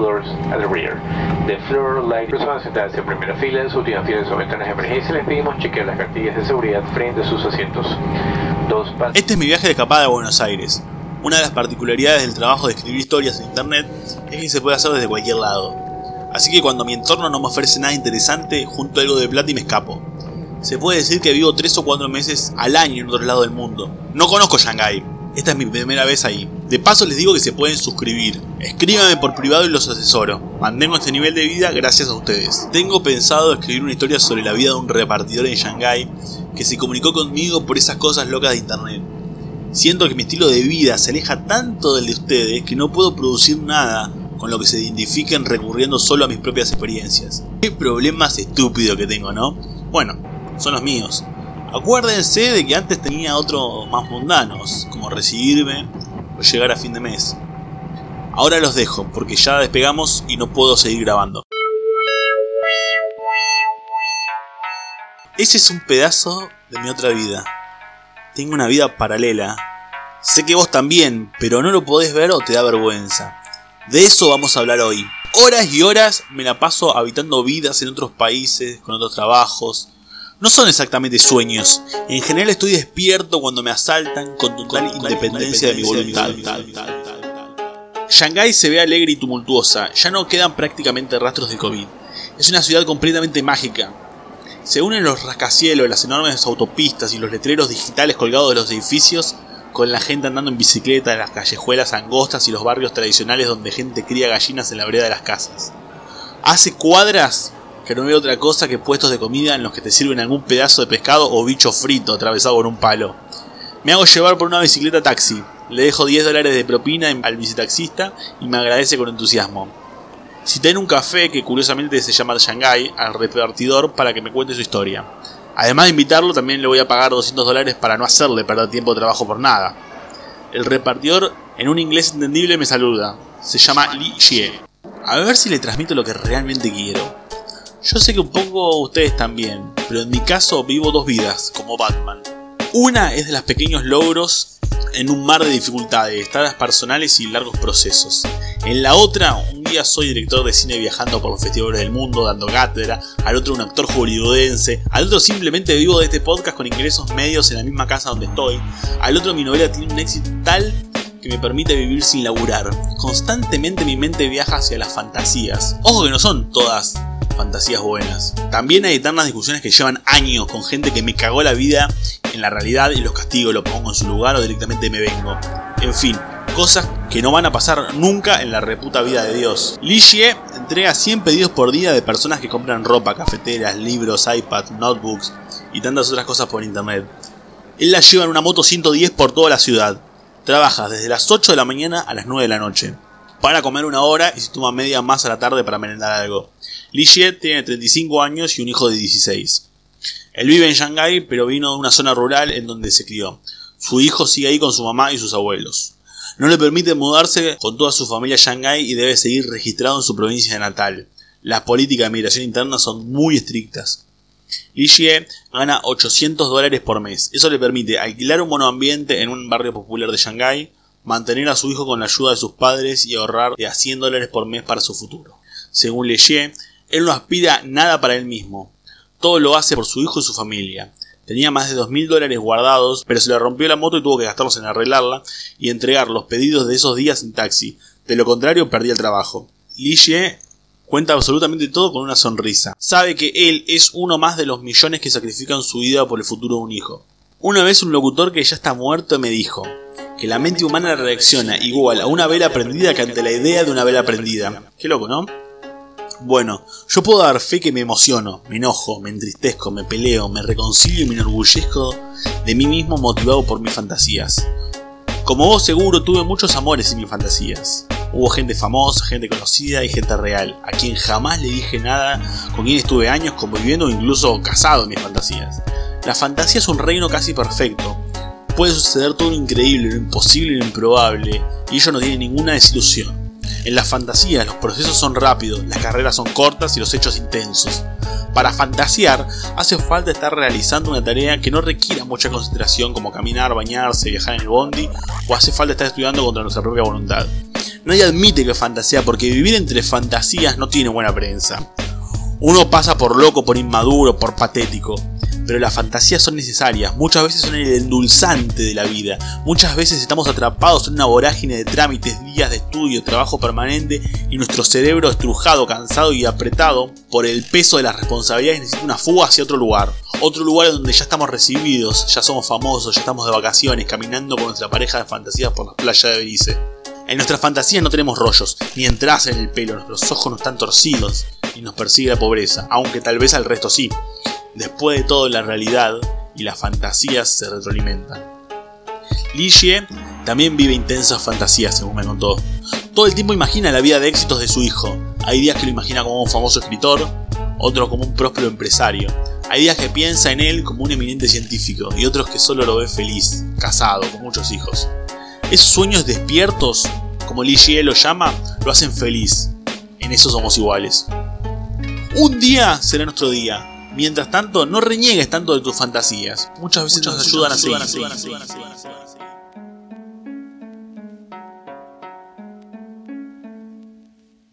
doors at the rear. The floor light. Personas sentadas en primera fila, en sus filas o ventanas de emergencia les pedimos chequear las cartillas de seguridad frente a sus asientos. Dos Este es mi viaje de escapada a Buenos Aires. Una de las particularidades del trabajo de escribir historias en internet es que se puede hacer desde cualquier lado. Así que cuando mi entorno no me ofrece nada interesante, junto algo de plata y me escapo. Se puede decir que vivo 3 o 4 meses al año en otro lado del mundo. No conozco Shanghái. Esta es mi primera vez ahí. De paso les digo que se pueden suscribir. Escríbanme por privado y los asesoro. Mantengo este nivel de vida gracias a ustedes. Tengo pensado escribir una historia sobre la vida de un repartidor en Shanghái que se comunicó conmigo por esas cosas locas de internet. Siento que mi estilo de vida se aleja tanto del de ustedes que no puedo producir nada con lo que se identifiquen recurriendo solo a mis propias experiencias. Qué problemas estúpidos que tengo, ¿no? Bueno, son los míos. Acuérdense de que antes tenía otros más mundanos, como recibirme llegar a fin de mes. Ahora los dejo, porque ya despegamos y no puedo seguir grabando. Ese es un pedazo de mi otra vida. Tengo una vida paralela. Sé que vos también, pero no lo podés ver o te da vergüenza. De eso vamos a hablar hoy. Horas y horas me la paso habitando vidas en otros países, con otros trabajos. No son exactamente sueños. En general estoy despierto cuando me asaltan con total independencia de mi voluntad. Shanghái se ve alegre y tumultuosa. Ya no quedan prácticamente rastros de COVID. Es una ciudad completamente mágica. Se unen los rascacielos, las enormes autopistas y los letreros digitales colgados de los edificios con la gente andando en bicicleta en las callejuelas angostas y los barrios tradicionales donde gente cría gallinas en la vereda de las casas. Hace cuadras que no veo otra cosa que puestos de comida en los que te sirven algún pedazo de pescado o bicho frito atravesado con un palo. Me hago llevar por una bicicleta taxi, le dejo 10 dólares de propina al bicitaxista y me agradece con entusiasmo. Cité en un café que curiosamente se llama Shanghai al repartidor para que me cuente su historia. Además de invitarlo, también le voy a pagar 200 dólares para no hacerle perder tiempo de trabajo por nada. El repartidor, en un inglés entendible, me saluda. Se llama Li Xie. A ver si le transmito lo que realmente quiero. Yo sé que un poco ustedes también, pero en mi caso vivo dos vidas, como Batman. Una es de los pequeños logros en un mar de dificultades, estadas personales y largos procesos. En la otra, un día soy director de cine viajando por los festivales del mundo, dando cátedra, al otro un actor hollywoodense, al otro simplemente vivo de este podcast con ingresos medios en la misma casa donde estoy, al otro mi novela tiene un éxito tal que me permite vivir sin laburar. Constantemente mi mente viaja hacia las fantasías. Ojo que no son todas fantasías buenas. También hay eternas discusiones que llevan años con gente que me cagó la vida en la realidad y los castigo, lo pongo en su lugar o directamente me vengo. En fin, cosas que no van a pasar nunca en la reputa vida de Dios. Ligie entrega 100 pedidos por día de personas que compran ropa, cafeteras, libros, iPad, notebooks y tantas otras cosas por internet. Él la lleva en una moto 110 por toda la ciudad. Trabaja desde las 8 de la mañana a las 9 de la noche. Para comer una hora y se toma media más a la tarde para merendar algo. Ligie tiene 35 años y un hijo de 16. Él vive en Shanghái, pero vino de una zona rural en donde se crió. Su hijo sigue ahí con su mamá y sus abuelos. No le permite mudarse con toda su familia a Shanghái y debe seguir registrado en su provincia natal. Las políticas de migración interna son muy estrictas. Li Xie gana 800 dólares por mes. Eso le permite alquilar un monoambiente en un barrio popular de Shanghái, mantener a su hijo con la ayuda de sus padres y ahorrar de a 100 dólares por mes para su futuro. Según Li Xie, él no aspira nada para él mismo. Todo lo hace por su hijo y su familia. Tenía más de 2.000 dólares guardados, pero se le rompió la moto y tuvo que gastarlos en arreglarla y entregar los pedidos de esos días en taxi. De lo contrario, perdía el trabajo. Li Xie cuenta absolutamente todo con una sonrisa. Sabe que él es uno más de los millones que sacrifican su vida por el futuro de un hijo. Una vez un locutor que ya está muerto me dijo que la mente humana reacciona igual a una vela prendida que ante la idea de una vela prendida. Qué loco, ¿no? Bueno, yo puedo dar fe que me emociono, me enojo, me entristezco, me peleo, me reconcilio y me enorgullezco de mí mismo motivado por mis fantasías. Como vos seguro tuve muchos amores en mis fantasías. Hubo gente famosa, gente conocida y gente real, a quien jamás le dije nada, con quien estuve años conviviendo o incluso casado en mis fantasías. La fantasía es un reino casi perfecto. Puede suceder todo lo increíble, lo imposible y lo improbable, y ello no tiene ninguna desilusión. En las fantasías los procesos son rápidos, las carreras son cortas y los hechos intensos. Para fantasear hace falta estar realizando una tarea que no requiera mucha concentración como caminar, bañarse, viajar en el bondi o hace falta estar estudiando contra nuestra propia voluntad. Nadie admite que fantasea porque vivir entre fantasías no tiene buena prensa. Uno pasa por loco, por inmaduro, por patético. Pero las fantasías son necesarias, muchas veces son el endulzante de la vida, muchas veces estamos atrapados en una vorágine de trámites, días de estudio, trabajo permanente y nuestro cerebro estrujado, cansado y apretado por el peso de las responsabilidades necesita una fuga hacia otro lugar. Otro lugar donde ya estamos recibidos, ya somos famosos, ya estamos de vacaciones, caminando con nuestra pareja de fantasías por las playas de Belice. En nuestras fantasías no tenemos rollos, ni entradas en el pelo, nuestros ojos no están torcidos y nos persigue la pobreza, aunque tal vez al resto sí. Después de todo, la realidad y las fantasías se retroalimentan. Ligie también vive intensas fantasías, según me contó. Todo el tiempo imagina la vida de éxitos de su hijo. Hay días que lo imagina como un famoso escritor, otros como un próspero empresario. Hay días que piensa en él como un eminente científico y otros que solo lo ve feliz, casado, con muchos hijos. Esos sueños despiertos, como Ligie lo llama, lo hacen feliz. En eso somos iguales. Un día será nuestro día, Mientras tanto, no reniegues tanto de tus fantasías. Muchas veces nos ayudan a seguir.